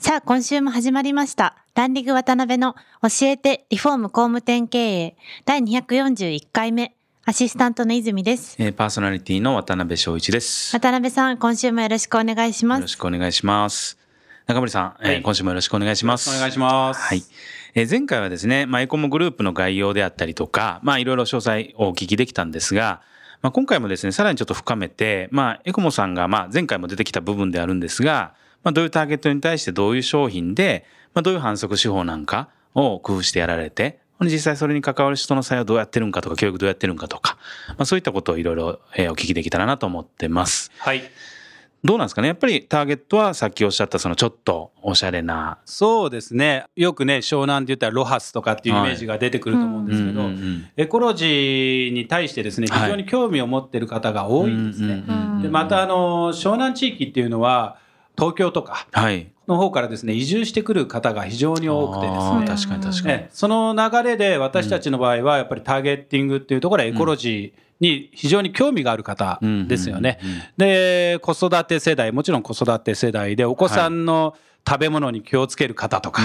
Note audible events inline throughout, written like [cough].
さあ今週も始まりましたランディング渡辺の教えてリフォーム工務店経営第241回目アシスタントの泉です。えー、パーソナリティの渡辺翔一です。渡辺さん、今週もよろしくお願いします。よろしくお願いします。中森さん、えー今週もよろしくお願いします。お願いします。はい。えー前回はですね、まあ、エコモグループの概要であったりとか、まあ、いろいろ詳細をお聞きできたんですが、まあ、今回もですね、さらにちょっと深めて、まあ、エコモさんが、まあ、前回も出てきた部分であるんですが、まあ、どういうターゲットに対してどういう商品で、まあ、どういう反則手法なんかを工夫してやられて、実際それに関わる人の際はどうやってるんかとか、教育どうやってるんかとか、まあ、そういったことをいろいろえーお聞きできたらなと思ってます。はい。どうなんですかね？やっぱりターゲットはさっきおっしゃったそのちょっとおしゃれな。そうですね。よくね、湘南って言ったらロハスとかっていうイメージが出てくると思うんですけど、エコロジーに対してですね、はい非常に興味を持ってる方が多いんですね。うんうんうんで、またあの、湘南地域っていうのは、東京とかはい。の方からですね、移住してくる方が非常に多くてですね。確かに確かに。ねその流れで私たちの場合はやっぱりターゲッティングっていうところはエコロジーに非常に興味がある方ですよね。で、子育て世代、もちろん子育て世代でお子さんの食べ物に気をつける方とか、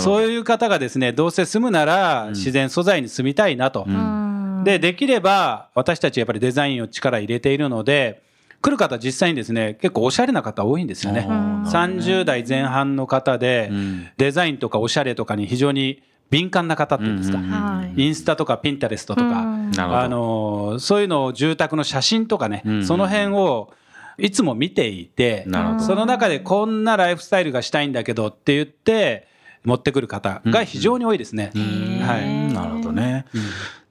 そういう方がですね、どうせ住むなら自然素材に住みたいなと。うんで、できれば私たちやっぱりデザインを力入れているので、来る方実際にですね、結構おしゃれな方多いんですよね。ね。30代前半の方でうん、デザインとかおしゃれとかに非常に敏感な方っていうんですか。うんインスタとかピンタレストとか、あのそういうのを住宅の写真とかね、うんその辺をいつも見ていて、その中でこんなライフスタイルがしたいんだけどって言って持ってくる方が非常に多いですね。はい。うん。なるほどね。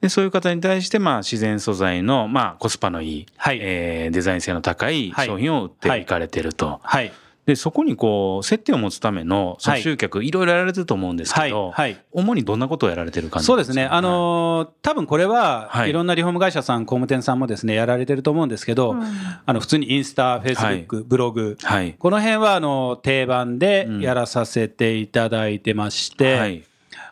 でそういう方に対して、まあ、自然素材の、まあ、コスパのいい、はい。えーデザイン性の高いはい商品を売ってい。かれてると。はい、でそこにこう接点を持つための集客、い、ろいろやられてると思うんですけど、はいはい。主にどんなことをやられてる感じそうですね、あのー多分これは、はい。いろんなリフォーム会社さん、工務店さんもですねやられてると思うんですけど、うん。あの普通にインスタ、フェイスブック、ブログ、はい。この辺はあの定番でうんやらさせていただいてまして、はい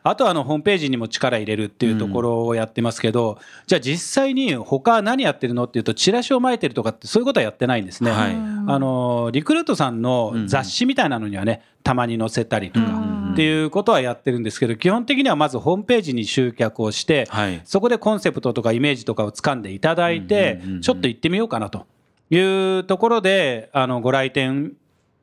あとはあのホームページにも力入れるっていうところをやってますけど、じゃあ実際に他何やってるのっていうと、チラシを巻いてるとかって、そういうことはやってないんですね。はい。あのリクルートさんの雑誌みたいなのにはね、たまに載せたりとかうんっていうことはやってるんですけど、基本的にはまずホームページに集客をして、はい。そこでコンセプトとかイメージとかを掴んでいただいてうんうんうんうん、ちょっと行ってみようかなというところで、あのご来店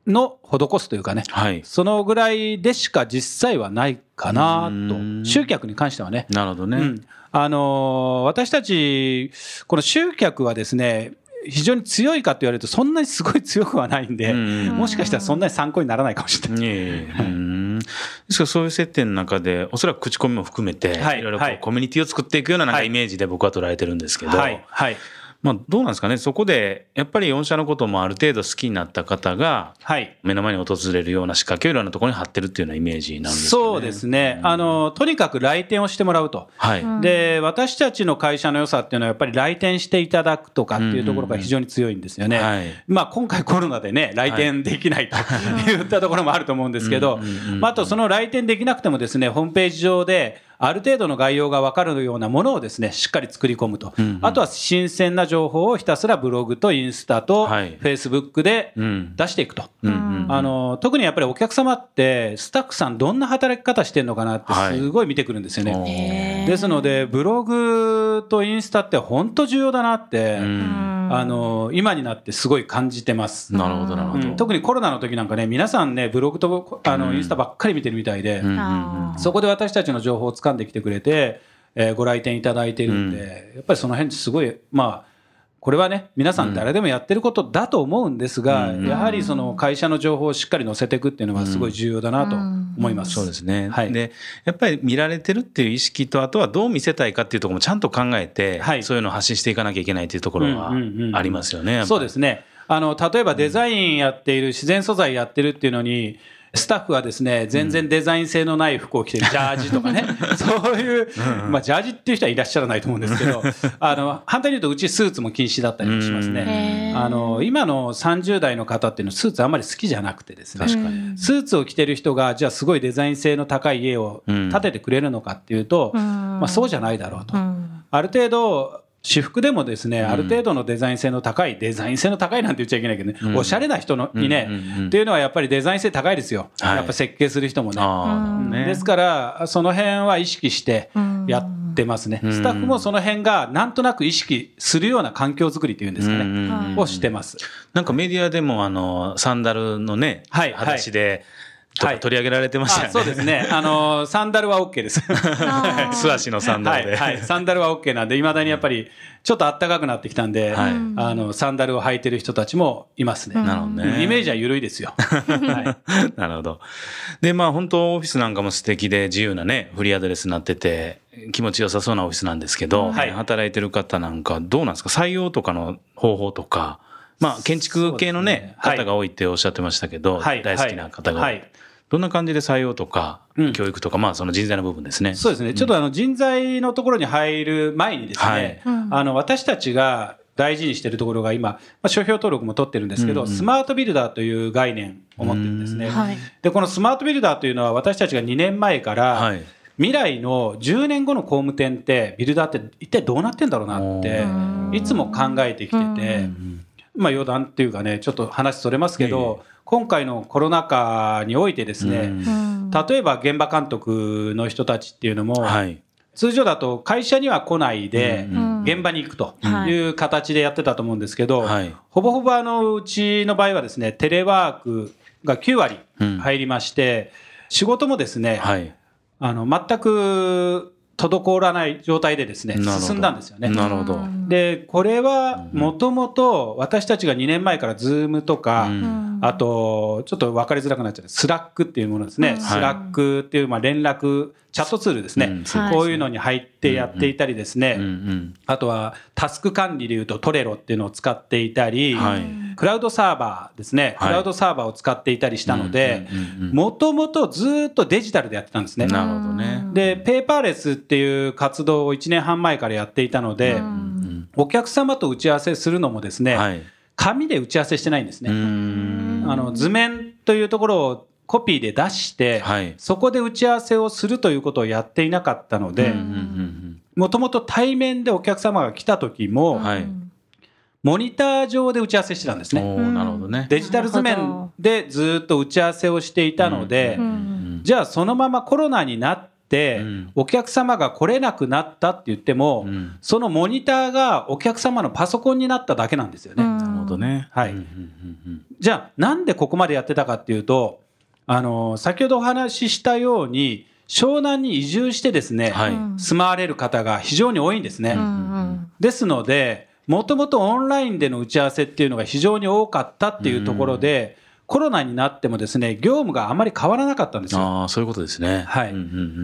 の施すというかね、はい。そのぐらいでしか実際はないかなうん。と、集客に関してはね。なるほどね、うん。あのー私たち、この集客はですね、非常に強いかと言われると、そんなにすごい強くはないんで、うんもしかしたらそんなに参考にならないかもしれない。ですからそういう接点の中でおそらく口コミも含めて、はい。い、ろいろこうはい。コミュニティを作っていくようななんかはい。イメージで僕は捉えてるんですけど、はい、はい、まあ、どうなんですかねそこでやっぱり御社のこともある程度好きになった方がはい。目の前に訪れるような仕掛けをいろんなところに貼ってるっていうようなイメージなんですかね。そうですね、あのとにかく来店をしてもらうと。はい、うんで私たちの会社の良さっていうのは、やっぱり来店していただくとかっていうところが非常に強いんですよね。はいまあ、今回、コロナでね、来店できないと [laughs] いったところもあると思うんですけどうんうんうん、まああとその来店できなくても、ですねホームページ上で、ある程度の概要が分かるようなものをですねしっかり作り込むと、うんうん。あとは新鮮な情報をひたすらブログとインスタとフはい。ェイスブックでうん。出していくと。うんうんあの特にやっぱりお客様って、スタッフさん、どんな働き方してるのかなって、はい。すごい見てくるんですよね。へー。ですので、ブログとインスタって本当重要だなって、うんあの今になってすごい感じてます。なるほどなるほど、うん。特にコロナの時なんかね、皆さんね、ブログとあのインスタばっかり見てるみたいで、そこで私たちの情報を掴んできてくれて、えーご来店いただいてるんで、やっぱりその辺すごい、まあ、これはね、皆さん誰でもやってることだと思うんですが、うん。やはりその会社の情報をしっかり載せていくっていうのはすごい重要だなと思います。そうですね、はい。でやっぱり見られてるっていう意識とあとはどう見せたいかっていうところもちゃんと考えて、はい。そういうのを発信していかなきゃいけないっていうところはうんうんうんありますよね。そうですね。あの、例えばデザインやっている、自然素材やってるっていうのに、スタッフはですね、全然デザイン性のない服を着てる、ジャージとかね、[laughs] そういう、まあ、ジャージっていう人はいらっしゃらないと思うんですけど、あの、反対に言うと、うちスーツも禁止だったりもしますね。あの、今の30代の方っていうのはスーツあんまり好きじゃなくてですね、スーツを着てる人が、じゃあすごいデザイン性の高い家を建ててくれるのかっていうと、まあ、そうじゃないだろうと。ある程度、私服でもですね、ある程度のデザイン性の高い、デザイン性の高いなんて言っちゃいけないけどね、おしゃれな人のにね、っていうのはやっぱりデザイン性高いですよ。はい。やっぱ設計する人もね。ですから、その辺は意識してやってますね。スタッフもその辺がなんとなく意識するような環境づくりっていうんですかね、をしてます。なんかメディアでもあの、サンダルのね、はい。裸足で、はい取り上げられてましたよね。あそうですね。あの、サンダルは OK です。[laughs] 素足のサンダルで。はい、はい。サンダルは OK なんで、いまだにやっぱり、ちょっと暖かくなってきたんで、はいあの、サンダルを履いてる人たちもいますね。なるほどね。イメージは緩いですよ。[laughs] はい。なるほど。で、まあ本当オフィスなんかも素敵で自由なね、フリーアドレスになってて、気持ちよさそうなオフィスなんですけど、はい働いてる方なんかどうなんですか？採用とかの方法とか、まあ建築系のね、ねはい方が多いっておっしゃってましたけど、はい大好きな方が多い、はいどんな感じで採用とか、うん。教育とか、まあその人材の部分ですね。そうですね。ちょっとあの人材のところに入る前にですね、あの私たちが大事にしているところが今、まあ、商標登録も取ってるんですけど、スマートビルダーという概念を持ってるんですね。はい。で、このスマートビルダーというのは私たちが2年前から、はい。未来の10年後の工務店ってビルダーって一体どうなってんだろうなっていつも考えてきてて、まあ余談っていうかねちょっと話それますけど、今回のコロナ禍においてですね、例えば現場監督の人たちっていうのも、はい。通常だと会社には来ないでうん現場に行くとはい。いう形でやってたと思うんですけど、はい。ほぼほぼあのうちの場合はですねテレワークが9割入りまして、仕事もですね、はい。あの全く滞らない状態でですね進んだんですよね。なるほど。でこれはもともと私たちが2年前から Zoom とか、うん。あとちょっと分かりづらくなっちゃう Slack っていうものですね、 Slack っていうまあ連絡チャットツールですね、こういうのに入ってやっていたりですね、うんうんあとはタスク管理でいうと Trello っていうのを使っていたり、はいクラウドサーバーですね、はいクラウドサーバーを使っていたりしたのでもともとずっとデジタルでやってたんですね。なるほどね。で、ペーパーレスっていう活動を1年半前からやっていたので、お客様と打ち合わせするのもですね、はい。紙で打ち合わせしてないんですね。んあの図面というところをコピーで出して、はいそこで打ち合わせをするということをやっていなかったので、もともと対面でお客様が来た時も、はい。モニター上で打ち合わせしてたんですね。なるほどね。デジタル図面でずっと打ち合わせをしていたので、うん。じゃあそのままコロナになって、うん。お客様が来れなくなったって言っても、うん。そのモニターがお客様のパソコンになっただけなんですよね。なるほどね。はい。うんうんうんじゃあなんでここまでやってたかっていうと、あの先ほどお話ししたように湘南に移住してですね、はい。住まわれる方が非常に多いんですね。ですので、もともとオンラインでの打ち合わせっていうのが非常に多かったっていうところで、コロナになってもですね、業務があまり変わらなかったんですよ。ああ、そういうことですね。はいうんうんう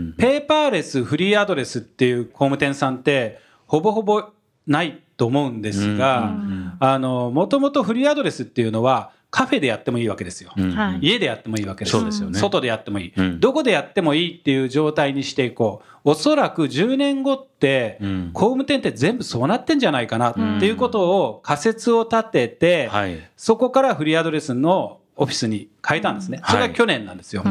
んペーパーレス、フリーアドレスっていう工務店さんって、ほぼほぼないと思うんですが、あの、もともとフリーアドレスっていうのは、カフェでやってもいいわけですよ。うん。家でやってもいいわけです。そうですよね。外でやってもいい、うん。どこでやってもいいっていう状態にしていこう。おそらく10年後って、うん。工務店って全部そうなってんじゃないかなっていうことを仮説を立てて、はい。そこからフリーアドレスのオフィスに変えたんですね。それが去年なんですよ。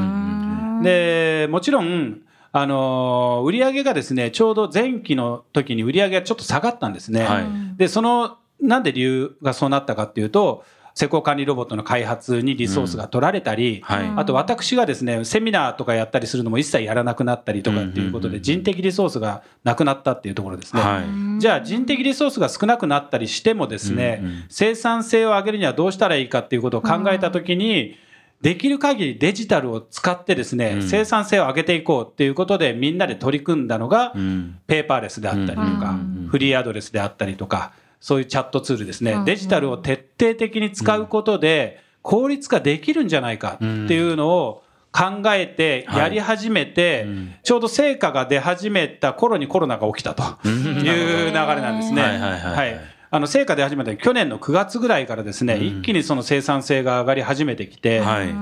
で、もちろん、あのー売上がですね、ちょうど前期の時に売上がちょっと下がったんですね。はい。で、その、なんで理由がそうなったかっていうと、施工管理ロボットの開発にリソースが取られたり、はい。あと私がですね、セミナーとかやったりするのも一切やらなくなったりとかっていうことで、人的リソースがなくなったっていうところですね。はい。じゃあ人的リソースが少なくなったりしてもですね、うんうん生産性を上げるにはどうしたらいいかっていうことを考えたときに、できる限りデジタルを使ってですね、うん。生産性を上げていこうっていうことでみんなで取り組んだのが、うんペーパーレスであったりとか、フリーアドレスであったりとか、そういうチャットツールですね、デジタルを徹底的に使うことで、効率化できるんじゃないかっていうのを考えてやり始めて、ちょうど成果が出始めた頃にコロナが起きたと。いう流れなんですね。はい。あの成果出始めた去年の9月ぐらいからですね、一気にその生産性が上がり始めてきて、はい。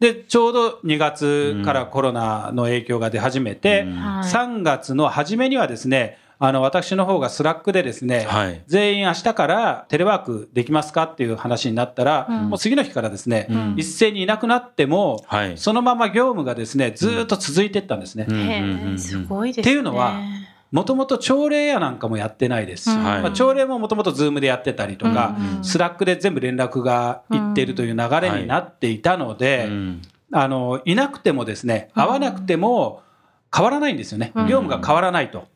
で、ちょうど2月からコロナの影響が出始めて、うん。はい3月の初めにはですね、あの、私の方が Slack でですね、はい。全員明日からテレワークできますかっていう話になったら、うん。もう次の日からですね、うん。一斉にいなくなっても、はい。そのまま業務がですね、ずーっと続いていったんですね。すごいですね。っていうのはもともと朝礼やなんかもやってないですし、うんはい。まあ、朝礼ももともと Zoom でやってたりとか、うん Slack で全部連絡がいっているという流れになっていたので、うん。あのいなくてもですね会わなくても変わらないんですよね、うん。業務が変わらないと。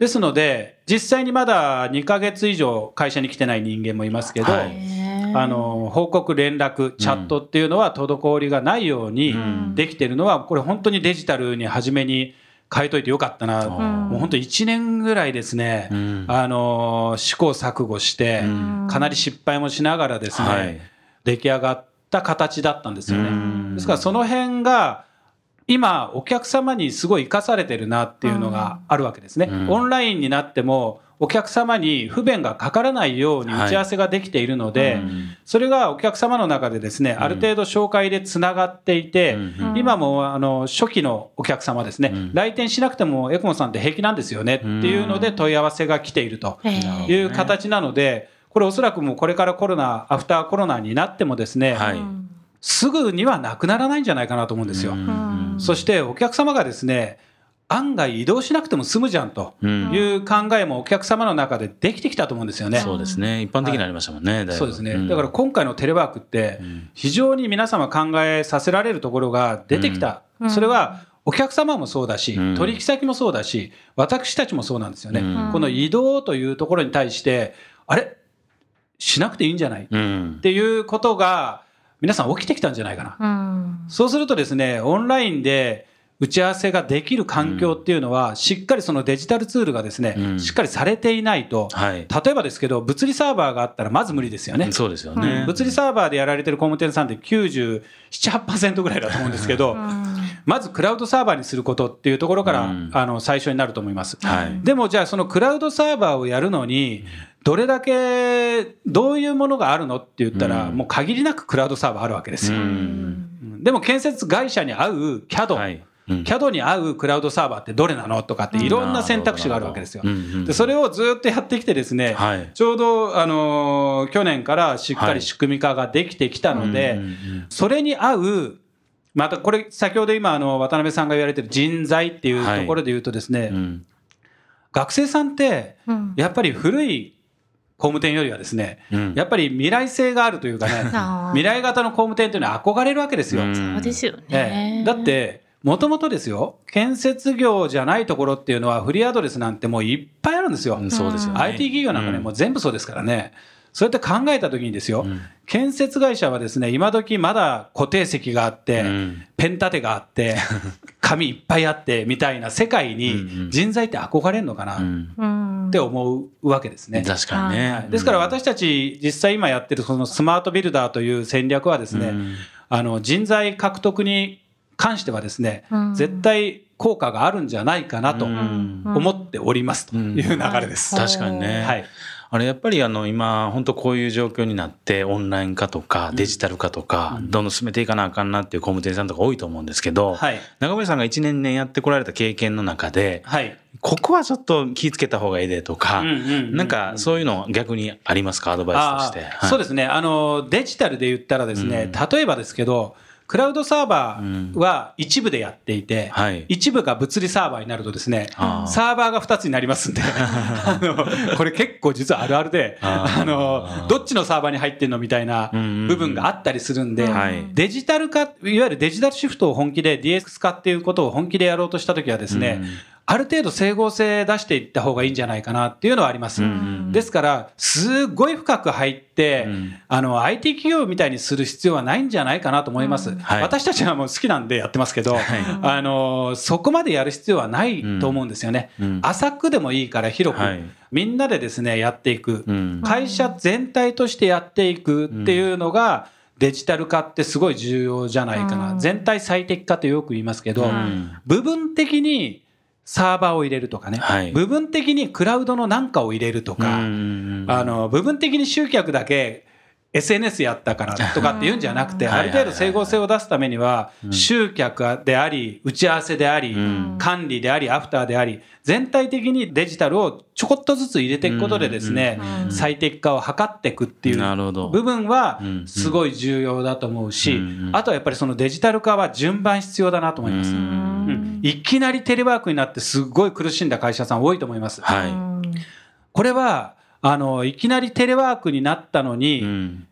ですので実際にまだ2ヶ月以上会社に来てない人間もいますけど、はい。あの報告連絡チャットっていうのは滞りがないようにうん。できてるのはこれ本当にデジタルに初めに変えといてよかったな、うん。もう本当1年ぐらいですね、うん。あの試行錯誤して、うん。かなり失敗もしながらですね、はい。出来上がった形だったんですよね。うん。ですからその辺が今お客様にすごい生かされてるなっていうのがあるわけですね。うん。オンラインになってもお客様に不便がかからないように打ち合わせができているので、うん。それがお客様の中でですね、ある程度紹介でつながっていて、うん。今もあの初期のお客様ですね、うん。来店しなくてもエコモさんって平気なんですよねっていうので問い合わせが来ているという形なので、これおそらくもうこれからコロナ、アフターコロナになってもですね、はい。うんすぐにはなくならないんじゃないかなと思うんですよ。うん。そしてお客様がですね、案外移動しなくても済むじゃんとうん。いう考えもお客様の中でできてきたと思うんですよね。そうですね。一般的になりましたもんね、だいぶ。そうですね。ん。だから今回のテレワークってん。非常に皆様考えさせられるところが出てきた。うん。それはお客様もそうだし、うん。取引先もそうだし、私たちもそうなんですよね。うん。この移動というところに対して、あれ？しなくていいんじゃない？っうん。ていうことが皆さん起きてきたんじゃないかな。うん。そうするとですね、オンラインで打ち合わせができる環境っていうのは、しっかりそのデジタルツールがですね、うん。しっかりされていないと、はい。例えばですけど、物理サーバーがあったらまず無理ですよね。そうですよね、物理サーバーでやられてる工務店さんって97、8%ぐらいだと思うんですけど、まずクラウドサーバーにすることっていうところから、うん。あの最初になると思います。はい。でもじゃあそのクラウドサーバーをやるのに、どれだけ、どういうものがあるのって言ったら、うん。もう限りなくクラウドサーバーあるわけですうよ。ん。でも建設会社に合う CAD、CAD に合うクラウドサーバーってどれなのとかっていろんな選択肢があるわけですよ。でそれをずっとやってきてですね、はい。ちょうど、あのー去年からしっかり仕組み化ができてきたので、それに合う、またこれ、先ほど今、あの渡辺さんが言われてる人材っていうところで言うとですね、うん。学生さんって、うん。やっぱり古い工務店よりはですね、うんやっぱり未来性があるというかね、[laughs] 未来型の工務店というのは憧れるわけですよ。うんそうですよえねえ。だって、もともとですよ、建設業じゃないところっていうのは、フリーアドレスなんてもういっぱいあるんですよ。うんそうですよね IT 企業なんかね、うんもう全部そうですからね。そうやって考えたときにですよ、うん。建設会社はですね、今時まだ固定席があって、うん。ペン立てがあって、[laughs] 紙いっぱいあって、みたいな世界にん人材って憧れるのかなって思うわけですね。確かにね、ですから私たち実際今やってるそのスマートビルダーという戦略はですね、うん。あの人材獲得に関してはですね、うん。絶対効果があるんじゃないかなとうん。思っておりますという流れです。うん。確かにね、はい。あれやっぱりあの今本当こういう状況になってオンライン化とかデジタル化とかどんどん進めていかなあかんなっていう工務店さんとか多いと思うんですけど、はい。長森さんが1年年やってこられた経験の中ではい。ここはちょっと気ぃつけた方がいいでとか、うんうんうんなんかそういうの逆にありますかアドバイスとして。ああそうですね。あの、デジタルで言ったらですね、例えばですけど、クラウドサーバーは一部でやっていて、はい。一部が物理サーバーになるとですね、あー。サーバーが2つになりますんで、[laughs] あのこれ結構実はあるあるで、あの、どっちのサーバーに入ってんのみたいなうんうんうん。部分があったりするんで、はい。デジタル化、いわゆるデジタルシフトを本気で DX 化っていうことを本気でやろうとしたときはですね、うんある程度整合性出していった方がいいんじゃないかなっていうのはあります。んですから、すごい深く入って、うん。あの、IT 企業みたいにする必要はないんじゃないかなと思います。はい。私たちはもう好きなんでやってますけど、あの、そこまでやる必要はないと思うんですよね。うん。うん。浅くでもいいから広く、はい。みんなでですね、やっていく。うん。会社全体としてやっていくっていうのが、デジタル化ってすごい重要じゃないかな。うん。全体最適化ってよく言いますけど、ん。部分的にサーバーを入れるとかね、はい。部分的にクラウドのなんかを入れるとか、うんあの部分的に集客だけ SNS やったからとかって言うんじゃなくて、うんある程度整合性を出すためには、集客であり、打ち合わせであり、ん。管理であり、アフターであり、全体的にデジタルをちょこっとずつ入れていくことでですね、うん。最適化を図っていくっていう部分はうん。すごい重要だと思うしうん、あとはやっぱりそのデジタル化は順番必要だなと思います。いきなりテレワークになってすごい苦しんだ会社さん多いと思います。はい。これは、あの、いきなりテレワークになったのに、うん。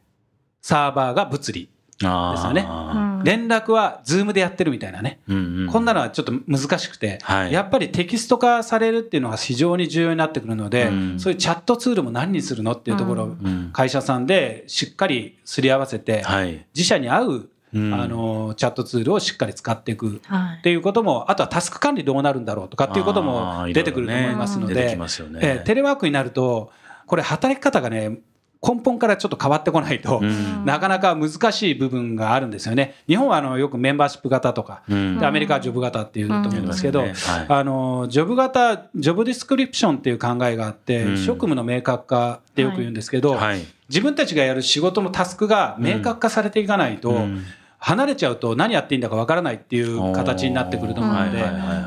サーバーが物理。ですよね。うん。連絡は Zoom でやってるみたいなね。うんうんこんなのはちょっと難しくて、はい。やっぱりテキスト化されるっていうのが非常に重要になってくるので、うん。そういうチャットツールも何にするのっていうところをうん。会社さんでしっかりすり合わせて、はい。自社に合う、うん。あのチャットツールをしっかり使っていく。はい。っていうことも、あとはタスク管理どうなるんだろうとかっていうことも出てくると思いますのでね、えーテレワークになると、これ、働き方がね、根本からちょっと変わってこないと、うん。なかなか難しい部分があるんですよね。日本はあのよくメンバーシップ型とか、うん。でアメリカはジョブ型っていうと思うんですけど、うん。はい。あのジョブ型、ジョブディスクリプションっていう考えがあって、うん。職務の明確化ってよく言うんですけど、はい。自分たちがやる仕事のタスクが明確化されていかないと、うん離れちゃうと何やっていいんだかわからないっていう形になってくると思うので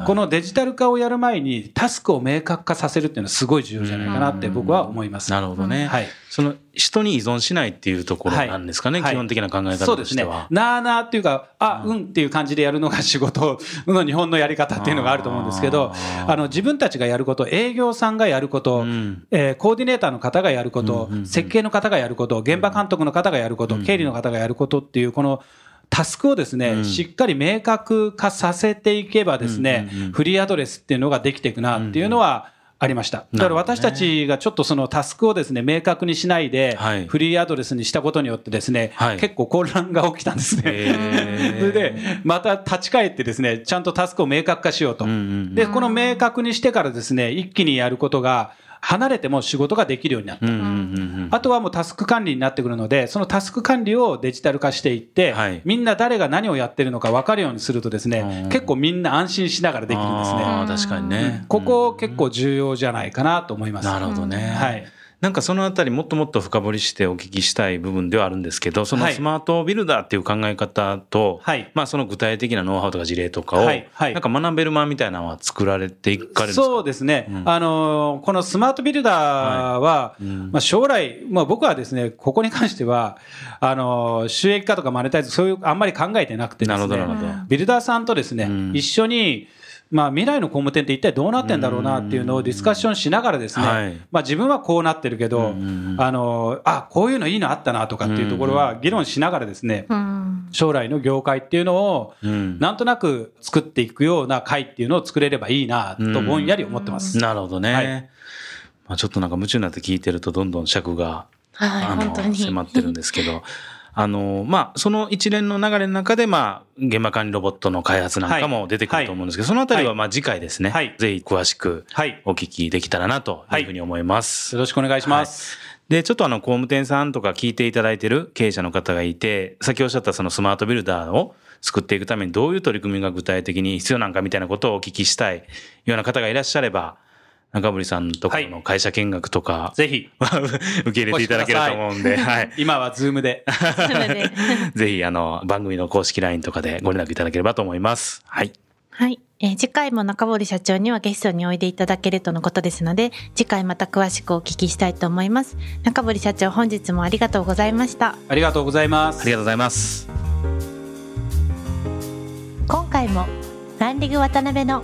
このデジタル化をやる前にタスクを明確化させるっていうのはすごい重要じゃないかなって僕は思います。なるほどね、はい。その人に依存しないっていうところなんですかね、はい。基本的な考え方そうですね。としては。。なあなあっていうか、あ、うん。っていう感じでやるのが仕事の日本のやり方っていうのがあると思うんですけど、あの自分たちがやること、営業さんがやること、うん。えーコーディネーターの方がやること、うんうんうん設計の方がやること、現場監督の方がやること、経理の方がやることっていう、このタスクをですね、うん。しっかり明確化させていけばですね、うんうんうんフリーアドレスっていうのができていくなっていうのは、ありました。だから私たちがちょっとそのタスクをですね、明確にしないではい、フリーアドレスにしたことによってですね、はい。結構混乱が起きたんですね。[laughs] それで、また立ち返ってですね、ちゃんとタスクを明確化しようと。うんうん。で、この明確にしてからですね、一気にやることが、離れても仕事ができるようになった。うんうんうんうんあとはもうタスク管理になってくるので、そのタスク管理をデジタル化していって、はいみんな誰が何をやってるのか分かるようにするとですね、うん結構みんな安心しながらできるんですね。確かにね。ここ結構重要じゃないかなと思います。なるほどね。はい。なんかそのあたりもっともっと深掘りしてお聞きしたい部分ではあるんですけど、そのはい。スマートビルダーっていう考え方と、はい。まあその具体的なノウハウとか事例とかを、はい。はい。なんか学べる間みたいなのは作られていかれるそうですね、うん。あのーこのスマートビルダーは、うん。まあ、将来、まあ、僕はですね、ここに関しては、あのー収益化とかマネタイズ、そういうあんまり考えてなくてですね。なるほど、なるほど。ビルダーさんとですね、うん。一緒に、まあ、未来の工務店って一体どうなってんだろうなっていうのをディスカッションしながらですね、はい。まあ、自分はこうなってるけど、うんあのーあこういうのいいのあったなとかっていうところは議論しながらですね、うん。将来の業界っていうのを、うん。なんとなく作っていくような会っていうのを作れればいいなとぼんやり思ってます。なるほどね。はい。まあ、ちょっとなんか夢中になって聞いてるとどんどん尺が、はい、あ。の迫ってるんですけど。あの、まあ、その一連の流れの中で、まあ、現場管理ロボットの開発なんかも出てくると思うんですけど、そのあたりは、まあ、次回ですね、はいぜひ詳しくはい。お聞きできたらなというふうに思います。よろしくお願いします。で、ちょっとあの、工務店さんとか聞いていただいてる経営者の方がいて、先おっしゃったそのスマートビルダーを作っていくためにどういう取り組みが具体的に必要なんかみたいなことをお聞きしたいような方がいらっしゃれば、中堀さんところの会社見学とか、ぜひ、[laughs] 受け入れていただけると思うんで、はい。今はズームで。[laughs] ぜひ、あの、番組の公式 LINE とかでご連絡いただければと思います。はい。はい、えー次回も中堀社長にはゲストにおいでいただけるとのことですので、次回また詳しくお聞きしたいと思います。中堀社長、本日もありがとうございました。ありがとうございますあり。がとうございます。今回もランディング渡辺の